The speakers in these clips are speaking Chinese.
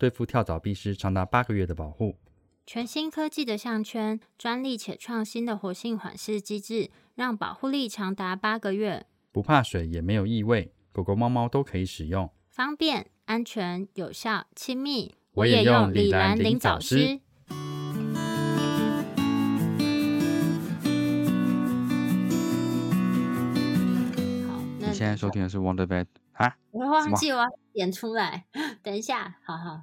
对付跳蚤、必虱长达八个月的保护。全新科技的项圈，专利且创新的活性缓释机制，让保护力长达八个月。不怕水，也没有异味，狗狗、猫猫都可以使用，方便、安全、有效、亲密。我也用李兰灵藻丝。你现在收听的是 Wonder Vet 啊？我会忘记我要点出来，等一下，好好，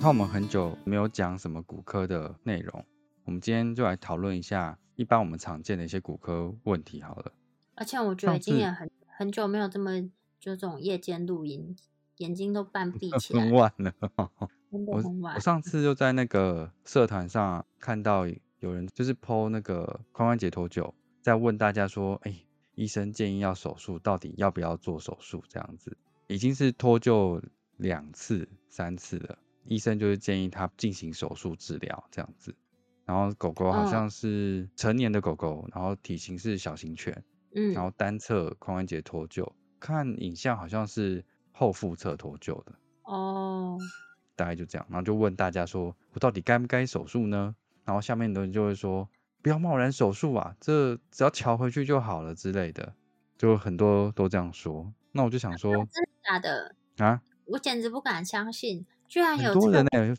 那我们很久没有讲什么骨科的内容，我们今天就来讨论一下一般我们常见的一些骨科问题好了。而且我觉得今年很很久没有这么。就这种夜间录音，眼睛都半闭 起来。很晚了，我我上次就在那个社团上看到有人就是剖那个髋关节脱臼，在问大家说：“哎，医生建议要手术，到底要不要做手术？”这样子已经是脱臼两次、三次了，医生就是建议他进行手术治疗这样子。然后狗狗好像是成年的狗狗，然后体型是小型犬，嗯，然后单侧髋关节脱臼。看影像好像是后腹侧脱臼的哦，大概就这样，然后就问大家说，我到底该不该手术呢？然后下面的人就会说，不要贸然手术啊，这只要调回去就好了之类的，就很多都这样说。那我就想说，真的假的啊？我简直不敢相信，居然有多人呢。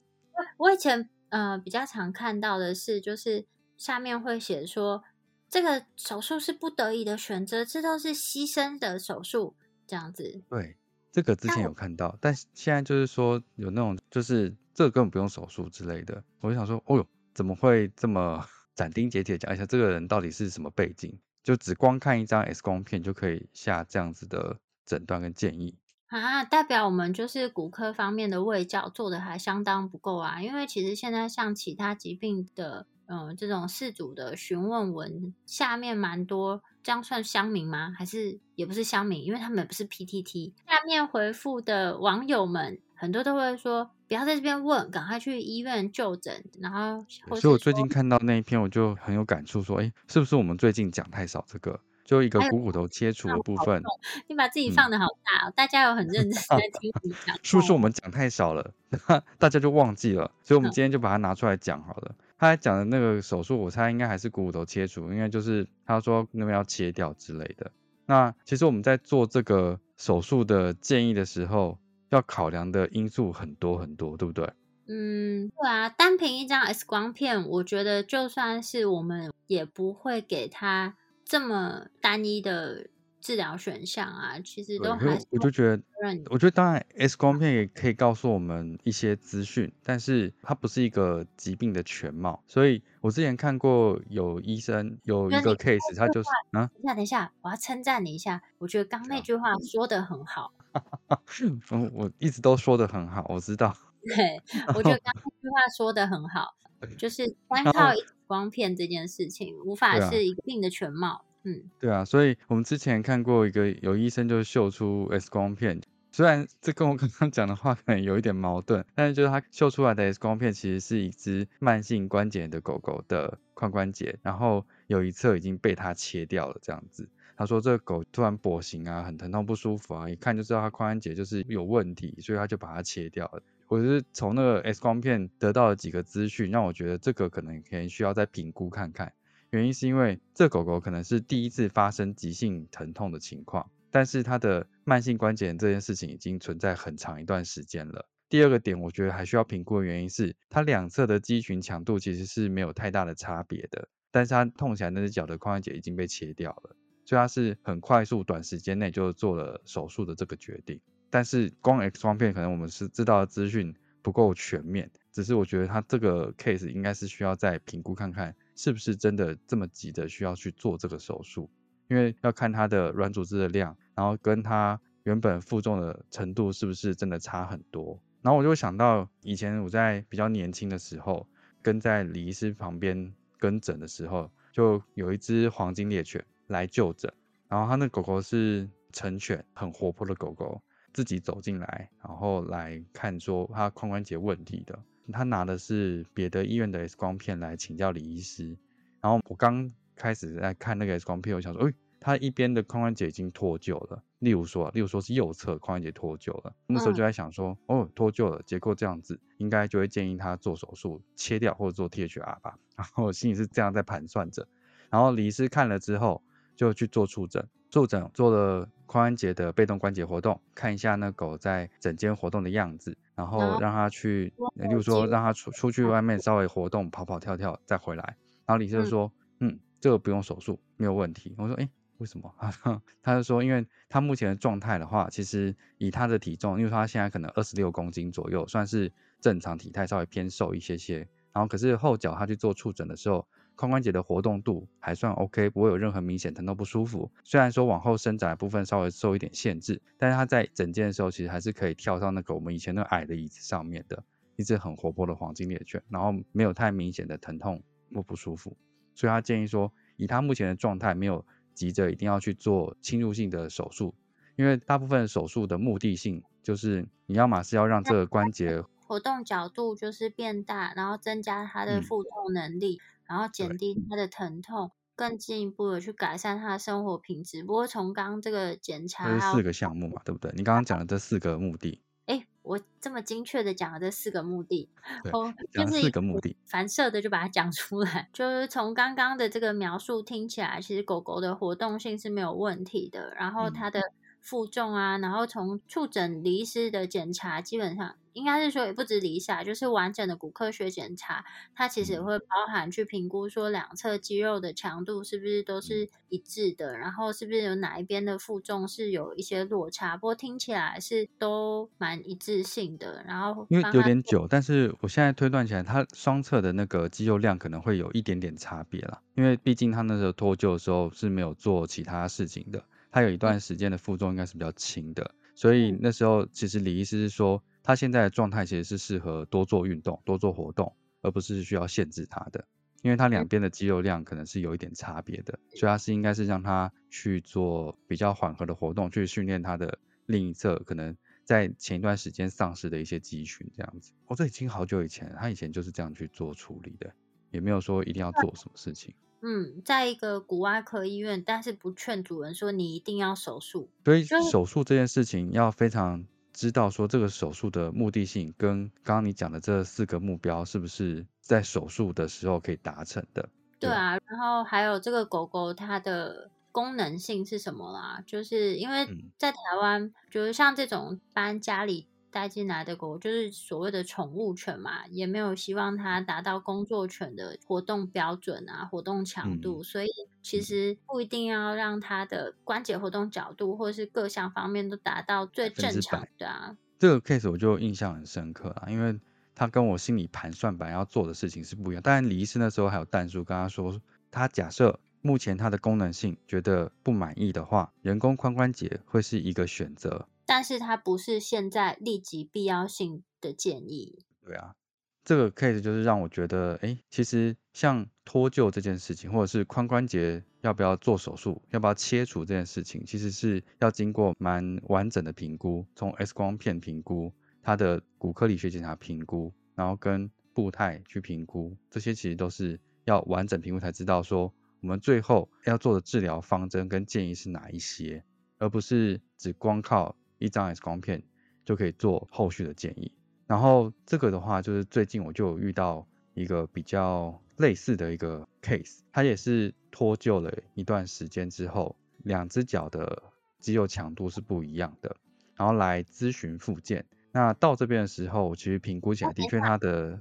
我以前呃比较常看到的是，就是下面会写说。这个手术是不得已的选择，这都是牺牲的手术，这样子。对，这个之前有看到，但现在就是说有那种，就是这个根本不用手术之类的。我就想说，哦呦，怎么会这么 斩钉截铁讲一下这个人到底是什么背景？就只光看一张 X 光片就可以下这样子的诊断跟建议啊？代表我们就是骨科方面的卫教做的还相当不够啊？因为其实现在像其他疾病的。嗯，这种事主的询问文下面蛮多，这样算乡民吗？还是也不是乡民？因为他们也不是 PTT。下面回复的网友们很多都会说，不要在这边问，赶快去医院就诊。然后，所以我最近看到那一篇，我就很有感触，说，哎，是不是我们最近讲太少这个？就一个股骨头切除的部分，你把自己放的好大哦，大家有很认真在 听你讲，是不是我们讲太少了，大家就忘记了？所以我们今天就把它拿出来讲好了。他讲的那个手术，我猜应该还是股骨头切除，应该就是他说那边要切掉之类的。那其实我们在做这个手术的建议的时候，要考量的因素很多很多，对不对？嗯，对啊，单凭一张 X 光片，我觉得就算是我们也不会给他。这么单一的治疗选项啊，其实都还我就觉得，我觉得当然 X 光片也可以告诉我们一些资讯，但是它不是一个疾病的全貌。所以我之前看过有医生有一个 case，他就是啊，等一下，等一下，我要称赞你一下，我觉得刚那句话说的很好。嗯，我一直都说的很好，我知道。对，我觉得刚那句话说的很好，就是单靠。光片这件事情无法是一个病的全貌，嗯，对啊，所以我们之前看过一个有医生就秀出 X 光片，虽然这跟我刚刚讲的话可能有一点矛盾，但是就是他秀出来的 X 光片其实是一只慢性关节的狗狗的髋关节，然后有一侧已经被他切掉了，这样子。他说这个狗突然跛行啊，很疼痛不舒服啊，一看就知道它髋关节就是有问题，所以他就把它切掉了。我是从那个 X 光片得到了几个资讯，让我觉得这个可能可能需要再评估看看。原因是因为这狗狗可能是第一次发生急性疼痛的情况，但是它的慢性关节炎这件事情已经存在很长一段时间了。第二个点，我觉得还需要评估的原因是，它两侧的肌群强度其实是没有太大的差别的，但是它痛起来那只脚的髋关节已经被切掉了，所以它是很快速短时间内就做了手术的这个决定。但是光 X 光片可能我们是知道的资讯不够全面，只是我觉得他这个 case 应该是需要再评估看看，是不是真的这么急的需要去做这个手术，因为要看他的软组织的量，然后跟他原本负重的程度是不是真的差很多。然后我就想到以前我在比较年轻的时候，跟在李医师旁边跟诊的时候，就有一只黄金猎犬来就诊，然后他那狗狗是成犬，很活泼的狗狗。自己走进来，然后来看说他髋关节问题的，他拿的是别的医院的 X 光片来请教李医师。然后我刚开始在看那个 X 光片，我想说，哎，他一边的髋关节已经脱臼了，例如说，例如说是右侧髋关节脱臼了。那时候就在想说，哦，脱臼了，结构这样子，应该就会建议他做手术切掉或者做 THR 吧。然后我心里是这样在盘算着。然后李医师看了之后，就去做触诊。坐诊做了髋关节的被动关节活动，看一下那狗在整间活动的样子，然后让它去，例如说让它出出去外面稍微活动，跑跑跳跳再回来。然后李就说，嗯，这个不用手术，没有问题。我说，哎，为什么？他就说，因为他目前的状态的话，其实以他的体重，因为他现在可能二十六公斤左右，算是正常体态，稍微偏瘦一些些。然后可是后脚他去做触诊的时候。髋关节的活动度还算 OK，不会有任何明显疼痛不舒服。虽然说往后伸展的部分稍微受一点限制，但是他在整件的时候其实还是可以跳到那个我们以前那矮的椅子上面的，一只很活泼的黄金猎犬，然后没有太明显的疼痛或不舒服。所以他建议说，以他目前的状态，没有急着一定要去做侵入性的手术，因为大部分手术的目的性就是你要么是要让这个关节活动角度就是变大，然后增加它的负重能力。然后减低他的疼痛，更进一步的去改善他的生活品质。不过从刚刚这个检查，这是四个项目嘛，对不对？你刚刚讲的这四个目的，哎，我这么精确的讲了这四个目的，哦，就是四个目的，反射的就把它讲出来。就是从刚刚的这个描述听起来，其实狗狗的活动性是没有问题的，然后它的负重啊，然后从触诊离失的检查，基本上。应该是说也不止理想，就是完整的骨科学检查，它其实也会包含去评估说两侧肌肉的强度是不是都是一致的，然后是不是有哪一边的负重是有一些落差。不过听起来是都蛮一致性的。然后因为有点久，但是我现在推断起来，它双侧的那个肌肉量可能会有一点点差别了，因为毕竟他那时候脱臼的时候是没有做其他事情的，他有一段时间的负重应该是比较轻的，所以那时候其实李医师是说。他现在的状态其实是适合多做运动、多做活动，而不是需要限制他的，因为他两边的肌肉量可能是有一点差别的，所以他是应该是让他去做比较缓和的活动，去训练他的另一侧可能在前一段时间丧失的一些肌群这样子。哦，这已经好久以前，他以前就是这样去做处理的，也没有说一定要做什么事情。嗯，在一个骨外科医院，但是不劝主人说你一定要手术。所以手术这件事情要非常。知道说这个手术的目的性跟刚刚你讲的这四个目标是不是在手术的时候可以达成的？对啊，然后还有这个狗狗它的功能性是什么啦？就是因为在台湾，就是像这种搬家里。带进来的狗就是所谓的宠物犬嘛，也没有希望它达到工作犬的活动标准啊，活动强度，所以其实不一定要让它的关节活动角度或是各项方面都达到最正常的啊。这个 case 我就印象很深刻啊，因为他跟我心里盘算本来要做的事情是不一样。当然，李医师那时候还有弹叔跟他说，他假设目前它的功能性觉得不满意的话，人工髋关节会是一个选择。但是它不是现在立即必要性的建议。对啊，这个 case 就是让我觉得，哎，其实像脱臼这件事情，或者是髋关节要不要做手术，要不要切除这件事情，其实是要经过蛮完整的评估，从 X 光片评估，它的骨科理学检查评估，然后跟步态去评估，这些其实都是要完整评估才知道说，我们最后要做的治疗方针跟建议是哪一些，而不是只光靠。一张 X 光片就可以做后续的建议，然后这个的话，就是最近我就有遇到一个比较类似的一个 case，它也是脱臼了一段时间之后，两只脚的肌肉强度是不一样的，然后来咨询复健，那到这边的时候，其实评估起来的确他的，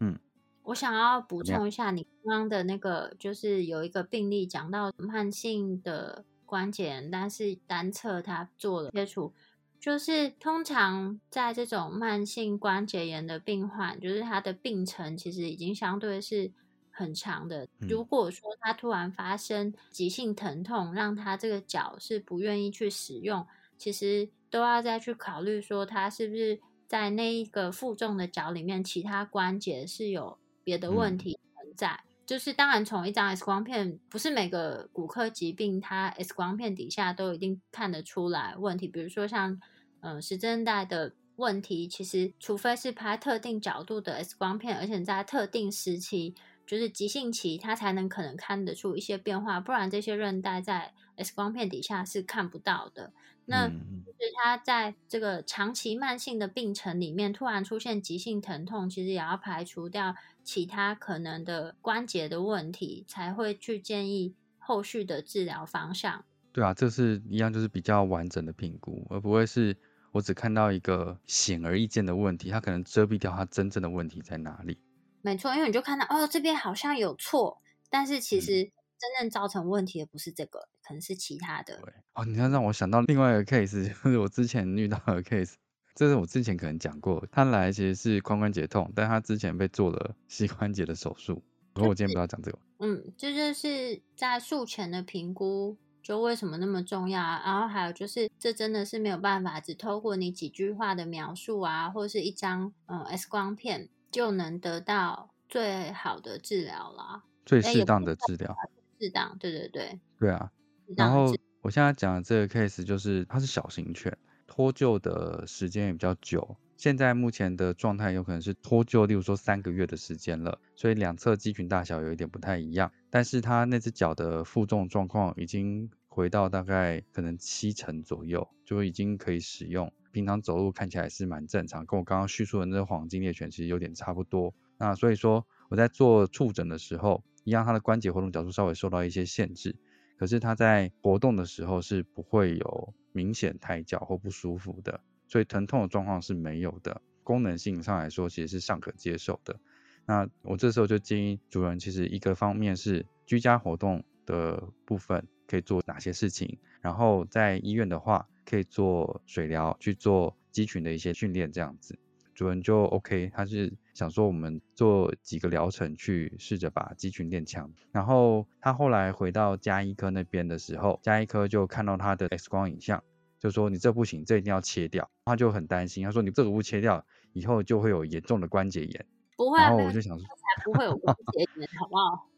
嗯，我想要补充一下，你刚刚的那个就是有一个病例讲到慢性的关节炎，但是单侧他做了切除，就是通常在这种慢性关节炎的病患，就是他的病程其实已经相对是很长的。嗯如果说他突然发生急性疼痛，让他这个脚是不愿意去使用，其实都要再去考虑说他是不是在那一个负重的脚里面，其他关节是有别的问嗯题存在。就是当然，从一张 X 光片，不是每个骨科疾病它 X 光片底下都一定看得出来问题。比如说像嗯时针带的问题，其实除非是拍特定角度的 X 光片，而且在特定时期，就是急性期，它才能可能看得出一些变化，不然这些韧带在 X 光片底下是看不到的。那嗯就是他在这个长期慢性的病程里面，突然出现急性疼痛，其实也要排除掉其他可能的关节的问题，才会去建议后续的治疗方向。对啊，这是一样，就是比较完整的评估，而不会是我只看到一个显而易见的问题，它可能遮蔽掉它真正的问题在哪里。没错，因为你就看到哦，这边好像有错，但是其嗯实真正造成问题的不是这个，可能是其他的。对，哦，你要让我想到另外一个 case，就是我之前遇到的 case，这是我之前可能讲过，他来其实是髋关节痛，但他之前被做了 膝关节的手术。不过我今天不要讲这个，嗯，这就是在术前的评估，就为什么那么重要啊？然后还有就是，这真的是没有办法只透过你几句话的描述啊，或是一张嗯 X 光片就能得到最好的治疗啦。最适当的治疗。适当，对对对，对啊，然后我现在讲的这个 case 就是它是小型犬，脱臼的时间也比较久。现在目前的状态有可能是脱臼，例如说三个月的时间了，所以两侧肌群大小有一点不太一样。但是它那只脚的负重状况已经回到大概可能七成左右，就已经可以使用。平常走路看起来是蛮正常，跟我刚刚叙述的那个黄金猎犬其实有点差不多。那所以说我在做触诊的时候，一样它的关节活动角度稍微受到一些限制。可是它在活动的时候是不会有明显抬脚或不舒服的，所以疼痛的状况是没有的。功能性上来说，其实是尚可接受的。那我这时候就建议主人，其实一个方面是居家活动的部分可以做哪些事情，然后在医院的话可以做水疗，去做肌群的一些训练，这样子。主人就 OK，他是想说我们做几个疗程去试着把肌群练强。然后他后来回到加医科那边的时候，加医科就看到他的 X 光影像，就说你这不行，这一定要切掉。他就很担心，他说你这个不切掉，以后就会有严重的关节炎。不会啊，然后我就想说，才不会有关节炎，好不好？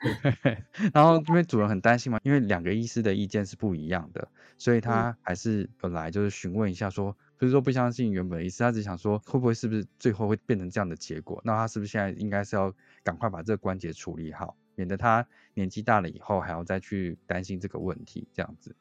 然后因为主人很担心嘛，因为两个医师的意见是不一样的，所以嗯他还是本来就是询问一下说，不是说不相信原本的医师，他只想说会不会是不是最后会变成这样的结果？那他是不是现在应该是要赶快把这个关节处理好，免得他年纪大了以后还要再去担心这个问题这样子？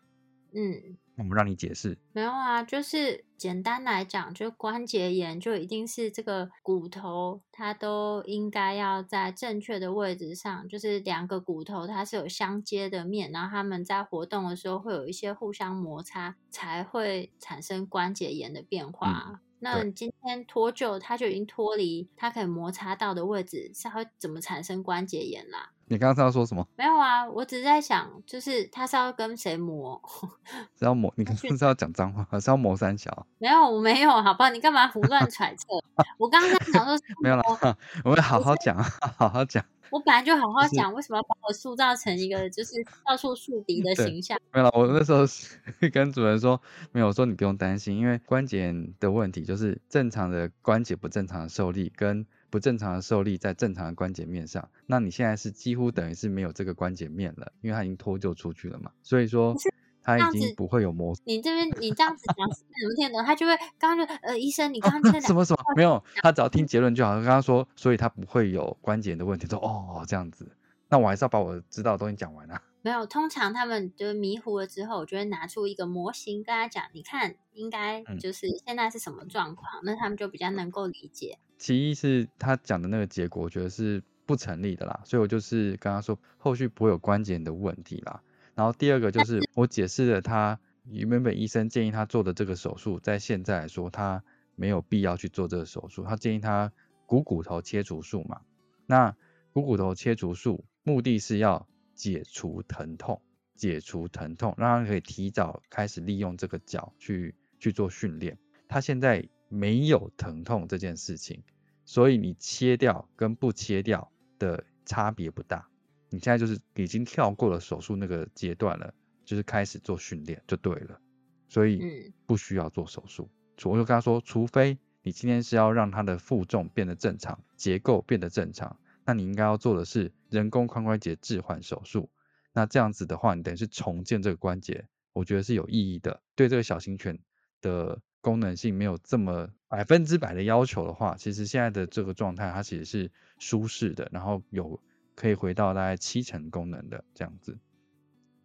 嗯。我们让你解释，没有啊，就是简单来讲，就关节炎就一定是这个骨头它都应该要在正确的位置上，就是两个骨头它是有相接的面，然后它们在活动的时候会有一些互相摩擦，才会产生关节炎的变化啊。那你今天脱臼，它就已经脱离它可以摩擦到的位置，是它会怎么产生关节炎啦？你刚刚是要说什么？没有啊，我只是在想，就是他是要跟谁磨？是要磨？你刚刚是要讲脏话，还是要磨三小？没有，我没有，好不好？你干嘛胡乱揣测？我刚刚在想说没有啦磨，我会好好讲啊，好好讲。我本来就好好就是讲，为什么要把我塑造成一个就是到处树敌的形象？没有啦，我那时候 跟主人说，没有我说你不用担心，因为关节的问题就是正常的关节不正常的受力跟不正常的受力在正常的关节面上，那你现在是几乎等于是没有这个关节面了，因为它已经脱臼出去了嘛，所以说可是它已经不会有磨你这边你这样子讲，是怎么听得懂？他就会刚刚就呃，医生，你刚刚这两 什么什么没有，他只要听结论就好。刚刚说，所以他不会有关节的问题，说哦这样子，那我还是要把我知道的东西讲完啊。没有？通常他们就迷糊了之后，我就会拿出一个模型跟他讲，你看应该嗯就是现在是什么状况，那他们就比较能够理解。其一是他讲的那个结果，我觉得是不成立的啦，所以我就是跟他说后续不会有关节炎的问题啦。然后第二个就是我解释了他原本医生建议他做的这个手术，在现在来说他没有必要去做这个手术，他建议他股骨头切除术嘛。那股骨头切除术目的是要解除疼痛，解除疼痛，让他可以提早开始利用这个脚去去做训练。他现在没有疼痛这件事情，所以你切掉跟不切掉的差别不大。你现在就是已经跳过了手术那个阶段了，就是开始做训练就对了，所以不需要做手术。我就跟他说，除非你今天是要让他的负重变得正常，结构变得正常，那你应该要做的是人工髋关节置换手术。那这样子的话，你等于是重建这个关节，我觉得是有意义的。对这个小型犬的功能性没有这么百分之百的要求的话，其实现在的这个状态，它其实是舒适的，然后有。可以回到大概七成功能的这样子，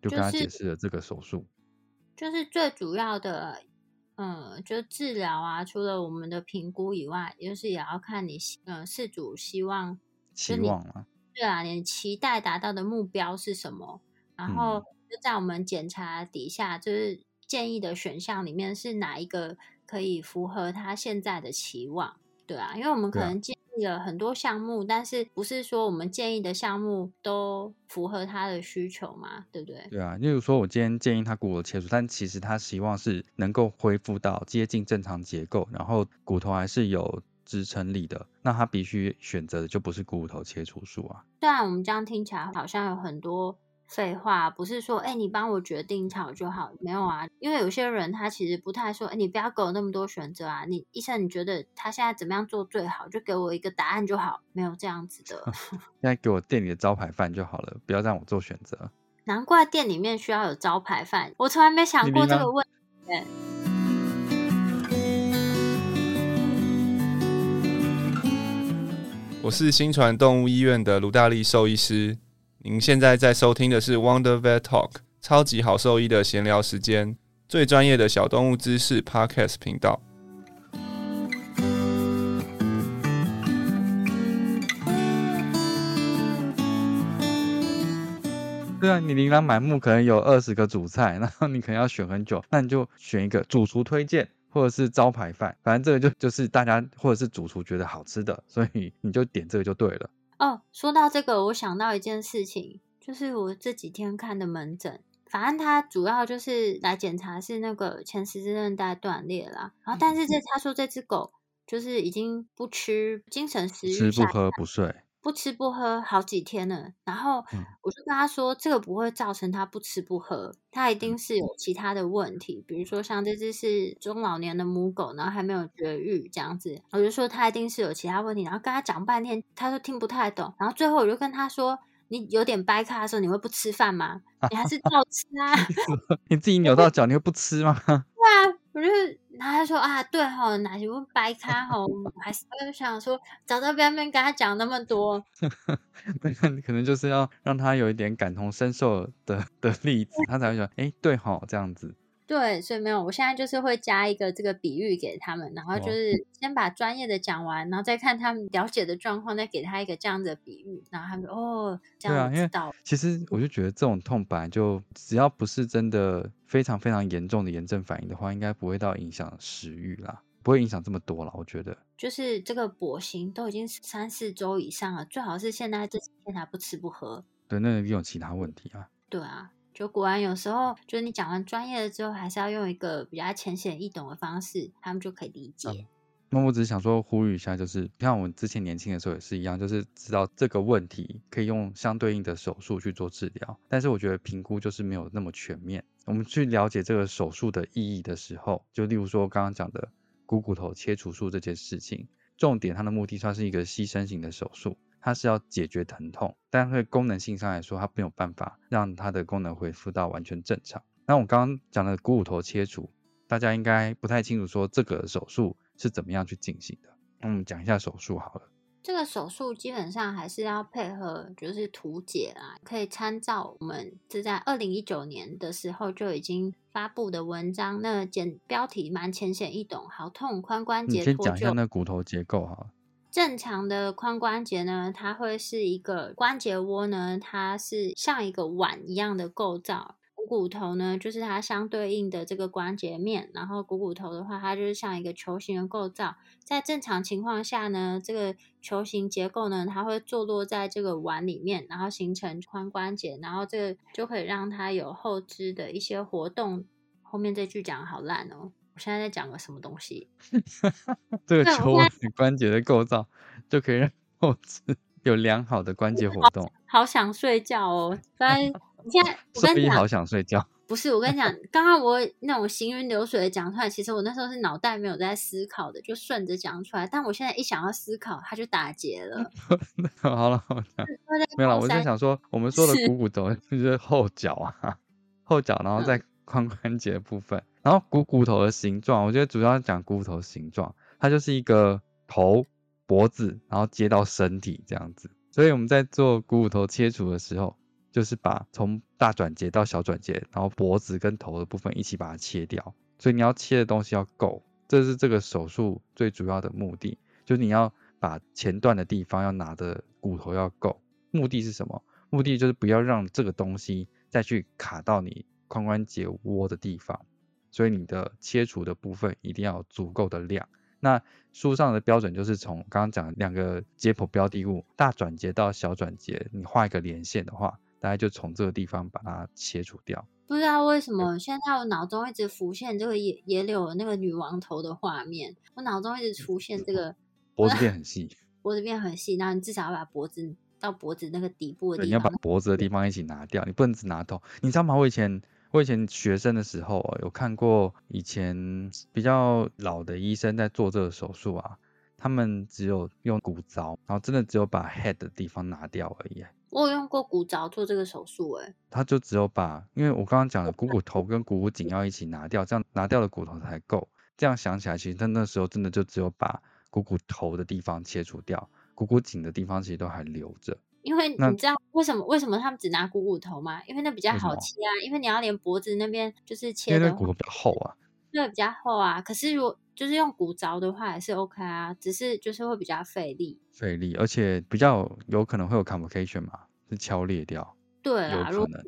就跟他解释了这个手术，就是最主要的，嗯，就治疗啊，除了我们的评估以外，就是也要看你，嗯，事主希望，期望啊，对啊，你期待达到的目标是什么？然后就在我们检查底下，就是建议的选项里面是哪一个可以符合他现在的期望？对啊，因为我们可能建议。了很多项目，但是不是说我们建议的项目都符合他的需求嘛？对不对？对啊，例如说我今天建议他骨头切除，但其实他希望是能够恢复到接近正常结构，然后骨头还是有支撑力的，那他必须选择的就不是骨头切除术啊。虽然我们这样听起来好像有很多。废话不是说，哎，你帮我决定好就好，没有啊。因为有些人他其实不太说，哎，你不要给我那么多选择啊。你医生你觉得他现在怎么样做最好，就给我一个答案就好，没有这样子的。现在给我店里的招牌饭就好了，不要让我做选择。难怪店里面需要有招牌饭，我从来没想过这个问题。我是新传动物医院的卢大力兽医师。您现在在收听的是 Wonder Vet Talk，超级好兽医的闲聊时间，最专业的小动物知识 Podcast 频道。对啊，你琳琅满目，可能有二十个主菜，然后你可能要选很久，那你就选一个主厨推荐，或者是招牌饭，反正这个就就是大家或者是主厨觉得好吃的，所以你就点这个就对了。哦，说到这个，我想到一件事情，就是我这几天看的门诊，反正他主要就是来检查是那个前十字韧带断裂了，然后但是这他说这只狗就是已经不吃，精神食欲，吃不喝不睡。不吃不喝好几天了，然后我就跟他说，这个不会造成他不吃不喝，他一定是有其他的问题，比如说像这只是中老年的母狗，然后还没有绝育这样子，我就说他一定是有其他问题，然后跟他讲半天，他都听不太懂，然后最后我就跟他说，你有点掰开的时候，你会不吃饭吗？你还是照吃啊？你自己 扭到脚，你会不吃吗？对啊。我就然后他说啊，对吼，哪些会掰开吼，还是我就想说，早在边边跟他讲那么多，那可能就是要让他有一点感同身受的的例子，他才会说，哎，对吼，这样子。对，所以没有，我现在就是会加一个这个比喻给他们，然后就是先把专业的讲完，然后再看他们了解的状况，再给他一个这样的比喻，然后他们哦，这样知道。其实我就觉得这种痛本来就只要不是真的非常非常严重的炎症反应的话，应该不会到影响食欲啦，不会影响这么多了。我觉得就是这个跛行都已经三四周以上了，最好是现在这几天还不吃不喝。对，那有其他问题啊。对啊。就果然有时候，就是你讲完专业了之后，还是要用一个比较浅显易懂的方式，他们就可以理解。那我只是想说呼吁一下，就是像我们之前年轻的时候也是一样，就是知道这个问题可以用相对应的手术去做治疗，但是我觉得评估就是没有那么全面。我们去了解这个手术的意义的时候，就例如说刚刚讲的股骨头切除术这件事情，重点它的目的算是一个牺牲型的手术。它是要解决疼痛，但是功能性上来说，它没有办法让它的功能恢复到完全正常。那我刚刚讲的股骨头切除，大家应该不太清楚，说这个手术是怎么样去进行的。那我们讲一下手术好了。这个手术基本上还是要配合，就是图解啦，可以参照我们是在二零一九年的时候就已经发布的文章，那简标题蛮浅显易懂，好痛髋关节脱臼。先讲一下那骨头结构哈。正常的髋关节呢，它会是一个关节窝呢，它是像一个碗一样的构造。股骨头呢，就是它相对应的这个关节面，然后股骨头的话，它就是像一个球形的构造。在正常情况下呢，这个球形结构呢，它会坐落在这个碗里面，然后形成髋关节，然后这个就可以让它有后肢的一些活动。后面这句讲好烂哦，我现在在讲个什么东西？这个球形关节的构造就可以让 后肢有良好的关节活动。好想睡觉哦，反正你现在我跟你讲，好想睡觉。不是，我跟你讲，刚刚我那种行云流水的讲出来，其实我那时候是脑袋没有在思考的，就顺着讲出来。但我现在一想要思考，它就打结了。好了，好了，没有了。我在想说，我们说的股骨头就是后脚啊，后脚，然后在 髋关节部分，然后股骨头的形状，我觉得主要讲股骨头形状，它就是一个头、脖子，然后接到身体这样子。所以我们在做股骨头切除的时候。就是把从大转节到小转节，然后脖子跟头的部分一起把它切掉。所以你要切的东西要够，这是这个手术最主要的目的。就是你要把前段的地方要拿的骨头要够。目的是什么？目的就是不要让这个东西再去卡到你髋关节窝的地方。所以你的切除的部分一定要有足够的量。那书上的标准就是从刚刚讲两个解剖标的物大转节到小转节，你画一个连线的话。大概就从这个地方把它切除掉。不知道为什么，现在我脑中一直浮现这个野野柳那个女王头的画面。我脑中一直出现这个脖子变很细，脖子变很细，然后你至少要把脖子到脖子那个底部的地方，你要把脖子的地方一起拿掉，你不能只拿头。你知道吗？我以前我以前学生的时候有看过以前比较老的医生在做这个手术啊，他们只有用骨凿，然后真的只有把 head 的地方拿掉而已。我有用过骨凿做这个手术，哎，他就只有把，因为我刚刚讲的股骨头跟股骨颈要一起拿掉，这样拿掉的骨头才够。这样想起来，其实他那时候真的就只有把股骨头的地方切除掉，股骨颈的地方其实都还留着。因为你知道为什么为什么他们只拿股骨头吗？因为那比较好切啊，因为你要连脖子那边就是切的骨头比较厚啊，对，比较厚啊。可是如果就是用骨凿的话，也是 OK 啊，只是就是会比较费力。费力，而且比较有可能会有 complication 嘛，是敲裂掉。对啊，有可能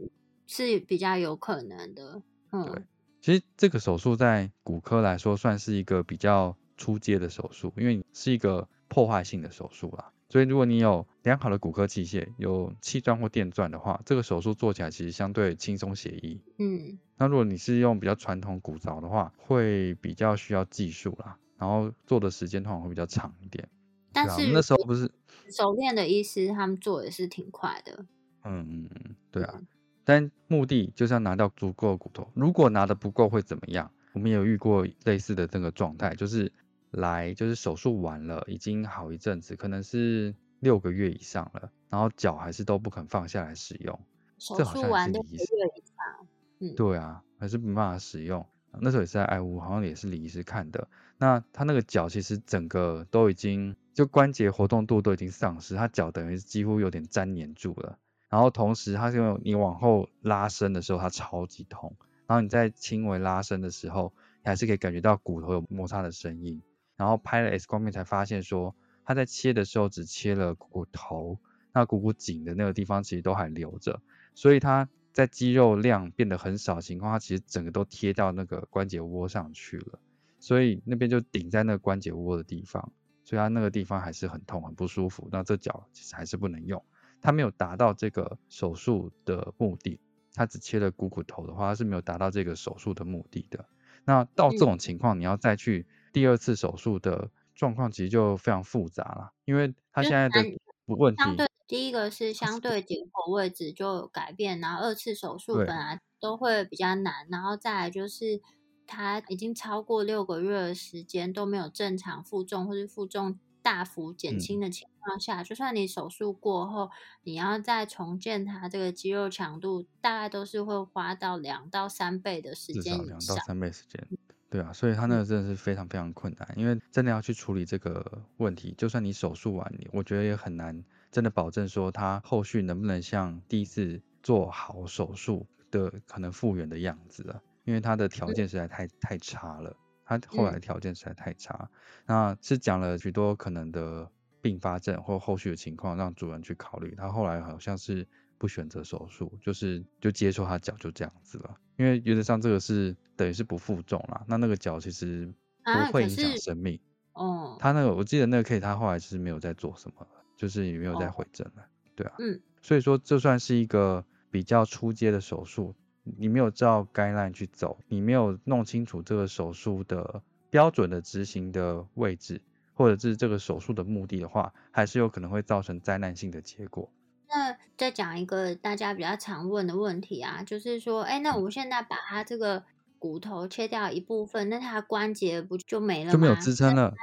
是比较有可能的。嗯，对，其实这个手术在骨科来说算是一个比较初阶的手术，因为是一个破坏性的手术啦。所以如果你有良好的骨科器械，有气钻或电钻的话，这个手术做起来其实相对轻松写意。嗯，那如果你是用比较传统骨凿的话，会比较需要技术啦，然后做的时间通常会比较长一点。但是那时候不是熟练的医师，他们做也是挺快的。嗯嗯嗯，对啊。但目的就是要拿到足够的骨头，如果拿的不够会怎么样？我们也有遇过类似的这个状态，就是来就是手术完了，已经好一阵子，可能是六个月以上了，然后脚还是都不肯放下来使用。手术完六个月以上，嗯，对啊，还是没办法使用。那时候也是在爱屋，好像也是李医师看的。那他那个脚其实整个都已经就关节活动度都已经丧失，他脚等于几乎有点粘黏住了。然后同时，他就你往后拉伸的时候，他超级痛。然后你在轻微拉伸的时候，你还是可以感觉到骨头有摩擦的声音。然后拍了 X 光片才发现说，他在切的时候只切了骨头，那股骨颈的那个地方其实都还留着。所以他在肌肉量变得很少情况，它其实整个都贴到那个关节窝上去了。所以那边就顶在那个关节窝的地方，所以他那个地方还是很痛很不舒服。那这脚其实还是不能用，他没有达到这个手术的目的。他只切了股骨头的话，他是没有达到这个手术的目的的。那到这种情况，你要再去第二次手术的状况，其实就非常复杂了，因为他现在的问题，第一个是相对解剖位置就有改变，然后二次手术本来都会比较难，然后再来就是。他已经超过六个月的时间都没有正常负重，或是负重大幅减轻的情况下，就算你手术过后，你要再重建他这个肌肉强度，大概都是会花到两到三倍的时间两到三倍时间，对啊，所以他那个真的是非常非常困难，因为真的要去处理这个问题，就算你手术完，我觉得也很难真的保证说他后续能不能像第一次做好手术的可能复原的样子啊。因为他的条件实在太太差了，他后来条件实在太差，那是讲了许多可能的并发症或后续的情况让主人去考虑。他后来好像是不选择手术，就是就接受他脚就这样子了。因为原则上这个是等于是不负重啦，那那个脚其实不会影响生命。哦，他那个我记得那个 K 他后来是没有在做什么了，就是也没有在回诊了。对啊，嗯，所以说这算是一个比较出阶的手术，你没有照 guideline 去走，你没有弄清楚这个手术的标准的执行的位置，或者是这个手术的目的的话，还是有可能会造成灾难性的结果。那再讲一个大家比较常问的问题啊，就是说，哎，那我们现在把它这个骨头切掉一部分，那它关节不就没了吗？就没有支撑了。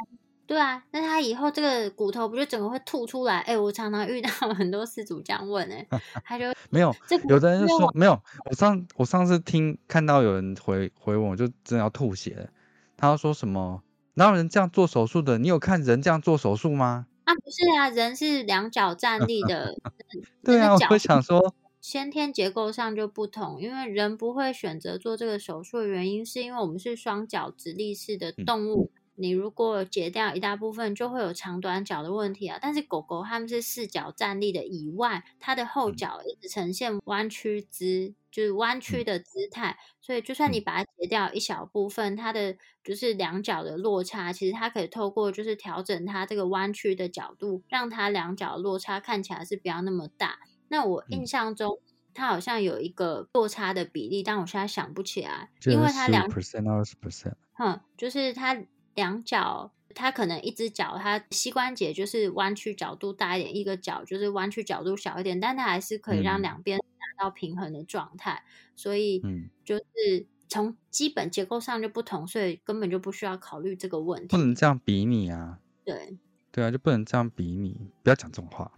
对啊，那他以后这个骨头不就整个会吐出来？哎，我常常遇到 很多事主这样问，哎，他就没有，有的人就说没有。我上我上次听看到有人回回我，就真的要吐血。他要说什么？哪有人这样做手术的？你有看人这样做手术吗？啊，不是啊，人是两脚站立的。对啊，我会想说，先天结构上就不同，因为人不会选择做这个手术的原因，是因为我们是双脚直立式的动物。你如果截掉一大部分，就会有长短脚的问题啊。但是狗狗它们是四脚站立的以外，它的后脚一直呈现弯曲姿，就是弯曲的姿态。所以就算你把它截掉一小部分，它的就是两脚的落差，其实它可以透过就是调整它这个弯曲的角度，让它两脚落差看起来是不要那么大。那我印象中它好像有一个落差的比例，但我现在想不起来，因为它两 percent 二十 percent，嗯，就是它。两脚，它可能一只脚，它膝关节就是弯曲角度大一点，一个脚就是弯曲角度小一点，但它还是可以让两边达到平衡的状态。所以，嗯，就是从基本结构上就不同，所以根本就不需要考虑这个问题。不能这样比你啊！对，对啊，就不能这样比你，不要讲这种话，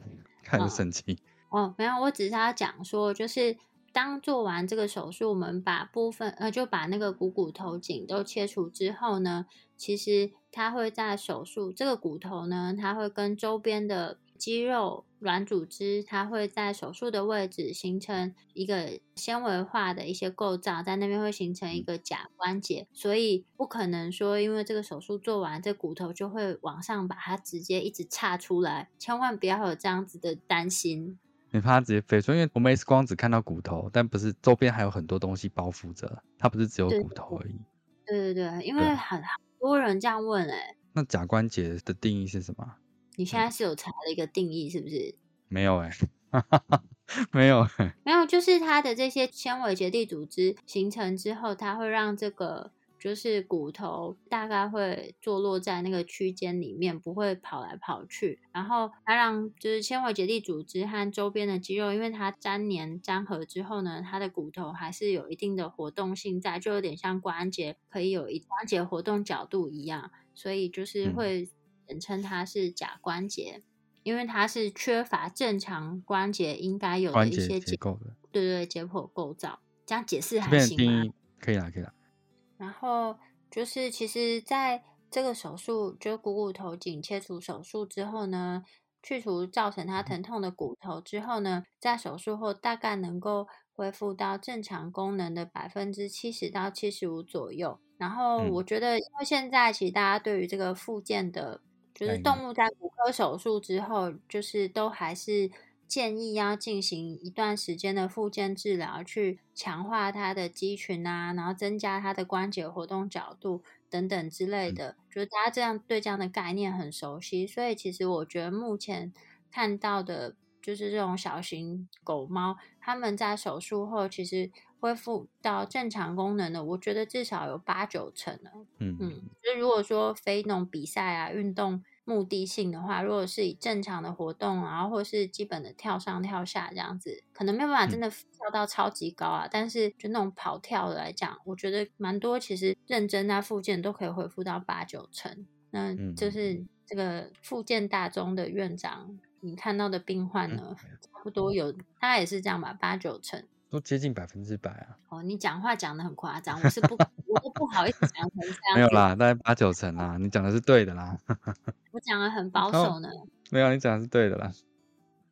看着生气。哦，没有，我只是要讲说，就是。当做完这个手术，我们把部分呃就把那个股骨头颈都切除之后呢，其实它会在手术这个骨头呢，它会跟周边的肌肉软组织，它会在手术的位置形成一个纤维化的一些构造，在那边会形成一个假关节，所以不可能说因为这个手术做完，这骨头就会往上把它直接一直岔出来，千万不要有这样子的担心。你怕它直接飞出，因为我们 X 光只看到骨头，但不是周边还有很多东西包覆着，它不是只有骨头而已。对对对，因为很很多人这样问哎。那假关节的定义是什么？你现在是有查了一个定义是不是？没有哎，没有没有，就是它的这些纤维结缔组织形成之后，它会让这个。就是骨头大概会坐落在那个区间里面，不会跑来跑去。然后它让就是纤维结缔组织和周边的肌肉，因为它粘连粘合之后呢，它的骨头还是有一定的活动性在，就有点像关节可以有一关节活动角度一样，所以就是会简称它是假关节，因为它是缺乏正常关节应该有的一些结构的，对对，解剖构造。这样解释还行吗？可以啦，可以啦。然后就是，其实在这个手术，就股骨头颈切除手术之后呢，去除造成他疼痛的骨头之后呢，在手术后大概能够恢复到正常功能的百分之七十到七十五左右。然后我觉得，因为现在其实大家对于这个附件的，就是动物在骨科手术之后，就是都还是。建议要进行一段时间的复健治疗，去强化它的肌群啊，然后增加它的关节活动角度等等之类的。就是大家这样对这样的概念很熟悉，所以其实我觉得目前看到的，就是这种小型狗猫，它们在手术后其实恢复到正常功能的，我觉得至少有八九成了。嗯嗯，就如果说非那种比赛啊运动。目的性的话，如果是以正常的活动，然后或是基本的跳上跳下这样子，可能没有办法真的跳到超级高啊。但是就那种跑跳的来讲，我觉得蛮多，其实认真啊复健都可以恢复到八九成。那就是这个复健大中的院长，你看到的病患呢，差不多有大概也是这样吧，八九成。都接近百分之百啊！哦，你讲话讲的很夸张，我是不，我都不好意思讲成这样。没有啦，大概八九成啦，你讲的是对的啦。我讲的很保守呢。没有，你讲的是对的啦。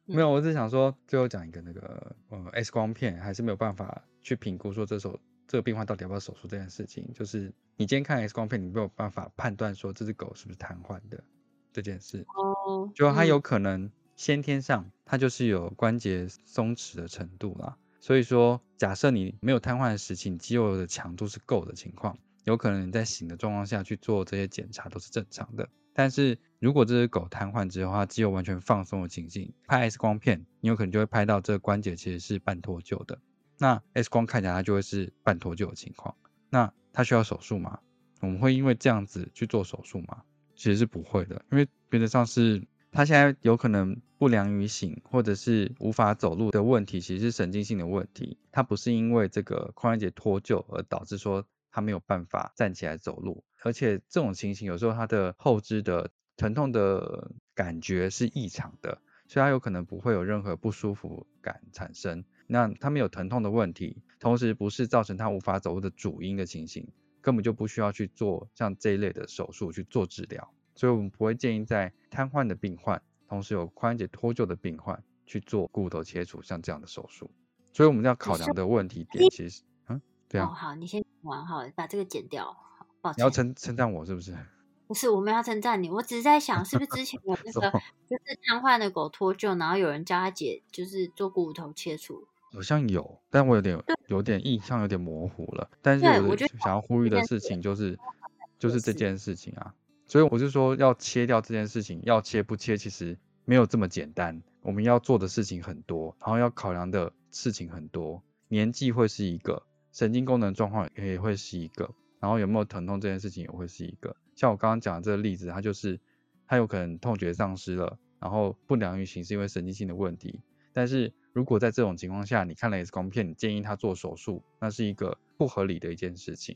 没有，我只想说，最后讲一个那个呃 X 光片，还是没有办法去评估说这手这个病患到底要不要手术这件事情。就是你今天看 X 光片，你没有办法判断说这只狗是不是瘫痪的。这件事。哦，就它嗯有可能先天上它就是有关节松弛的程度啦。所以说，假设你没有瘫痪的时期，你肌肉的强度是够的情况，有可能你在醒的状况下去做这些检查都是正常的。但是如果这只狗瘫痪之后，它肌肉完全放松的情形，拍 X 光片，你有可能就会拍到这个关节其实是半脱臼的。那 X 光看起来它就会是半脱臼的情况。那它需要手术吗？我们会因为这样子去做手术吗？其实是不会的，因为原则上是他现在有可能不良于行，或者是无法走路的问题，其实是神经性的问题，他不是因为这个髋关节脱臼而导致说他没有办法站起来走路，而且这种情形有时候他的后肢的疼痛的感觉是异常的，所以他有可能不会有任何不舒服感产生。那他没有疼痛的问题，同时不是造成他无法走路的主因的情形，根本就不需要去做像这一类的手术去做治疗。所以我们不会建议在瘫痪的病患，同时有髋关节脱臼的病患去做骨头切除像这样的手术。所以我们要考量的问题点其实，嗯，对哦，啊，好，你先讲完好，把这个剪掉。好，抱你要歉，称称赞我是不是？不是我们要称赞你，我只是在想，是不是之前有那 个就是瘫痪的狗脱臼，然后有人叫他姐就是做骨头切除。好像有，但我有点有点印象有点模糊了。但是我想要呼吁的事情就是就是这件事情啊，所以我就说要切掉这件事情，要切不切其实没有这么简单。我们要做的事情很多，然后要考量的事情很多，年纪会是一个，神经功能状况也会是一个，然后有没有疼痛这件事情也会是一个。像我刚刚讲的这个例子，它就是它有可能痛觉丧失了，然后不良于行是因为神经性的问题，但是如果在这种情况下，你看了 X 光片，你建议他做手术，那是一个不合理的一件事情。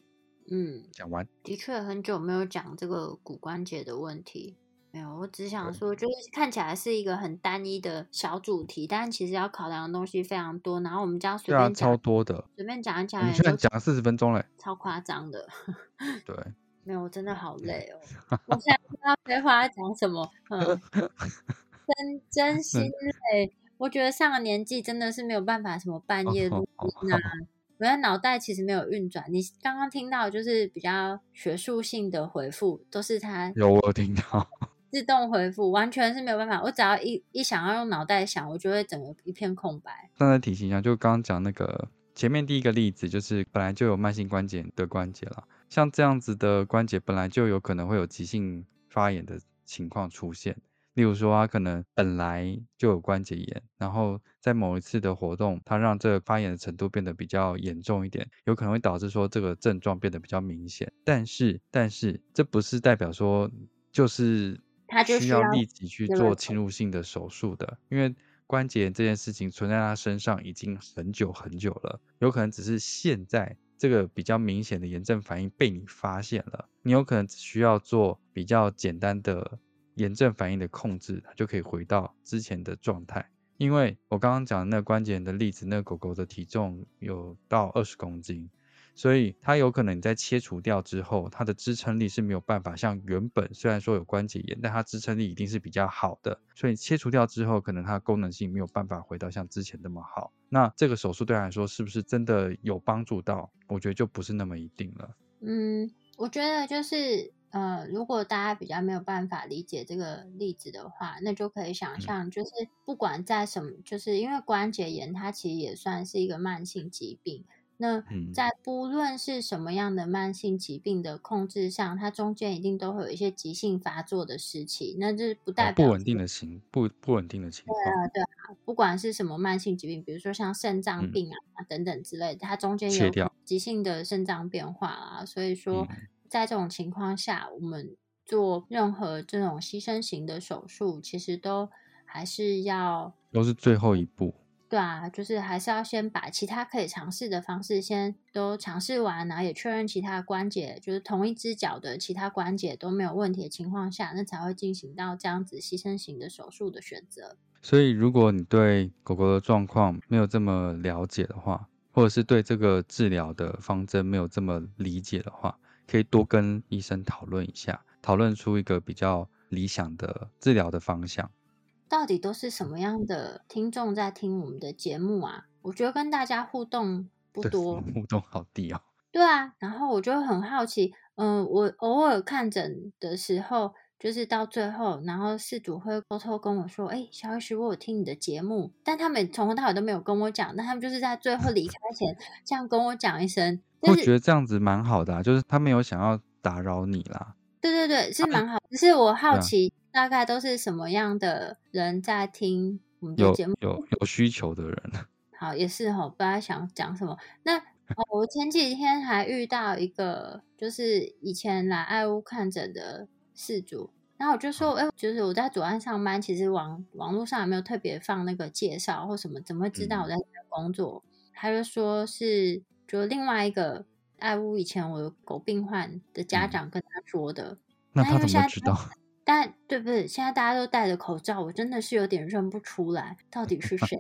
嗯，讲完，的确很久没有讲这个骨关节的问题。没有，我只想对说，就是看起来是一个很单一的小主题，但其实要考量的东西非常多。然后我们这样随便讲，超多的，随便讲讲，也都们居然讲了四十分钟嘞。超夸张的。对，没有，我真的好累哦！我现在不知道废话要讲什么，嗯，真真心累。我觉得上了年纪真的是没有办法什么半夜录音啊，我的脑袋其实没有运转。你刚刚听到就是比较学术性的回复，都是它有我有听到，自动回复，完全是没有办法。我只要一一想要用脑袋想，我就会整个一片空白。刚才提醒一下，就刚刚讲那个前面第一个例子，就是本来就有慢性关节的关节了，像这样子的关节本来就有可能会有急性发炎的情况出现。例如说，他可能本来就有关节炎，然后在某一次的活动，它让这个发炎的程度变得比较严重一点，有可能会导致说这个症状变得比较明显。但是，但是这不是代表说就是他就需要立即去做侵入性的手术的，因为关节炎这件事情存在他身上已经很久很久了，有可能只是现在这个比较明显的炎症反应被你发现了，你有可能只需要做比较简单的炎症反应的控制，它就可以回到之前的状态。因为我刚刚讲的那个关节炎的例子，那个狗狗的体重有到二十公斤，所以它有可能你在切除掉之后，它的支撑力是没有办法像原本虽然说有关节炎，但它支撑力一定是比较好的。所以切除掉之后，可能它的功能性没有办法回到像之前那么好。那这个手术对它来说是不是真的有帮助到？我觉得就不是那么一定了。嗯，我觉得就是呃，如果大家比较没有办法理解这个例子的话，那就可以想象，就是不管在什么，就是因为关节炎，它其实也算是一个慢性疾病。那嗯。在不论是什么样的慢性疾病的控制上，它中间一定都会有一些急性发作的时期，那这不代表哦不稳定的情不不稳定的情况，对啊，对啊，不管是什么慢性疾病，比如说像肾脏嗯。病啊、等等之类的，它中间有急性的肾脏变化啊，所以说嗯在这种情况下，我们做任何这种牺牲型的手术，其实都还是要都是最后一步。对啊，就是还是要先把其他可以尝试的方式先都尝试完，然后也确认其他关节，就是同一只脚的其他关节都没有问题的情况下，那才会进行到这样子牺牲型的手术的选择。所以，如果你对狗狗的状况没有这么了解的话，或者是对这个治疗的方针没有这么理解的话，可以多跟医生讨论一下，讨论出一个比较理想的治疗的方向。到底都是什么样的听众在听我们的节目啊？我觉得跟大家互动不多，互动好低哦。对啊，然后我就很好奇，嗯、我偶尔看诊的时候，就是到最后，然后事主会偷偷跟我说：“哎，小医师，我有听你的节目。”但他们从头到尾都没有跟我讲，那他们就是在最后离开前这样跟我讲一声。我觉得这样子蛮好的，啊，就是他没有想要打扰你啦。对对对，是蛮好。只是我好奇，大概都是什么样的人在听我们的节目？有有需求的人。好，也是哈，不知道想讲什么。那我前几天还遇到一个，就是以前来爱屋看诊的事主，然后我就说，哎，就是我在左岸上班，其实网网络上也没有特别放那个介绍或什么，怎么会知道我在工作？他就说是，就另外一个爱屋以前我有狗病患的家长跟他说的。那他怎么知道？但对不对？现在大家都戴着口罩，我真的是有点认不出来到底是谁。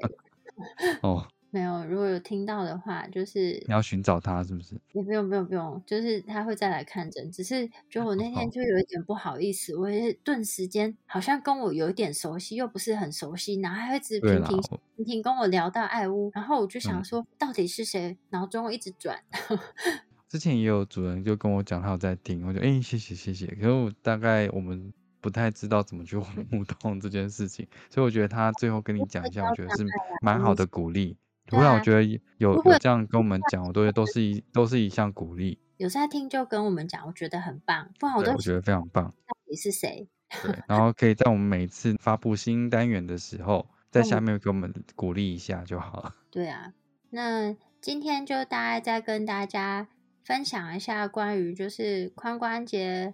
哦。没有，如果有听到的话，就是你要寻找他，是不是？也不用，不用，不用，就是他会再来看诊。只是，就我那天就有一点不好意思，我也顿时间好像跟我有一点熟悉，又不是很熟悉，然后还一直频频频频跟我聊到爱屋，然后我就想说，到底是谁？脑中一直转。之前也有主人就跟我讲，他有在听，我就哎，谢谢谢谢。可是我大概我们不太知道怎么去 互动这件事情，所以我觉得他最后跟你讲一下，我觉得是蛮好的鼓励。不然我觉得有有这样跟我们讲，我都都是一都是一项鼓励。有在听就跟我们讲，我觉得很棒。不然我都我觉得非常棒。到底是谁？对，然后可以在我们每次发布新单元的时候，在下面给我们鼓励一下就好了。对啊，那今天就大概再跟大家分享一下关于就是髋关节，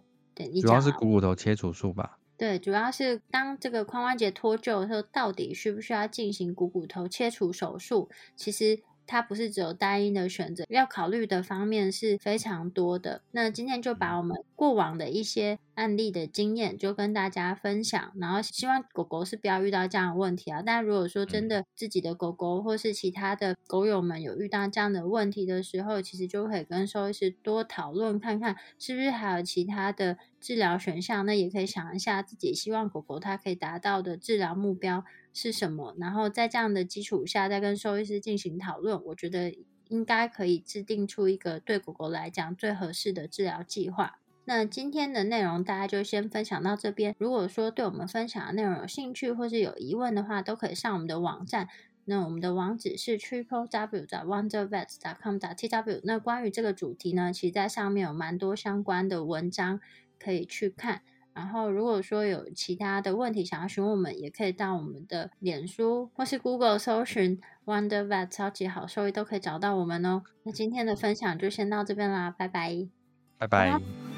主要是股骨头切除术吧。对，主要是当这个髋关节脱臼的时候，到底需不需要进行股骨头切除手术？其实。它不是只有单一的选择，要考虑的方面是非常多的。那今天就把我们过往的一些案例的经验就跟大家分享，然后希望狗狗是不要遇到这样的问题啊。但如果说真的自己的狗狗或是其他的狗友们有遇到这样的问题的时候，其实就可以跟兽医师多讨论看看，是不是还有其他的治疗选项。那也可以想一下自己希望狗狗它可以达到的治疗目标。是什么？然后在这样的基础下，再跟兽医师进行讨论，我觉得应该可以制定出一个对狗狗来讲最合适的治疗计划。那今天的内容大家就先分享到这边。如果说对我们分享的内容有兴趣或是有疑问的话，都可以上我们的网站。那我们的网址是 triple w 的 wondervet com 打 t w。那关于这个主题呢，其实在上面有蛮多相关的文章可以去看。然后，如果说有其他的问题想要询问我们，也可以到我们的脸书或是 Google 搜寻 Wonder Vet 超级好兽医，都可以找到我们哦。那今天的分享就先到这边啦，拜拜，拜拜。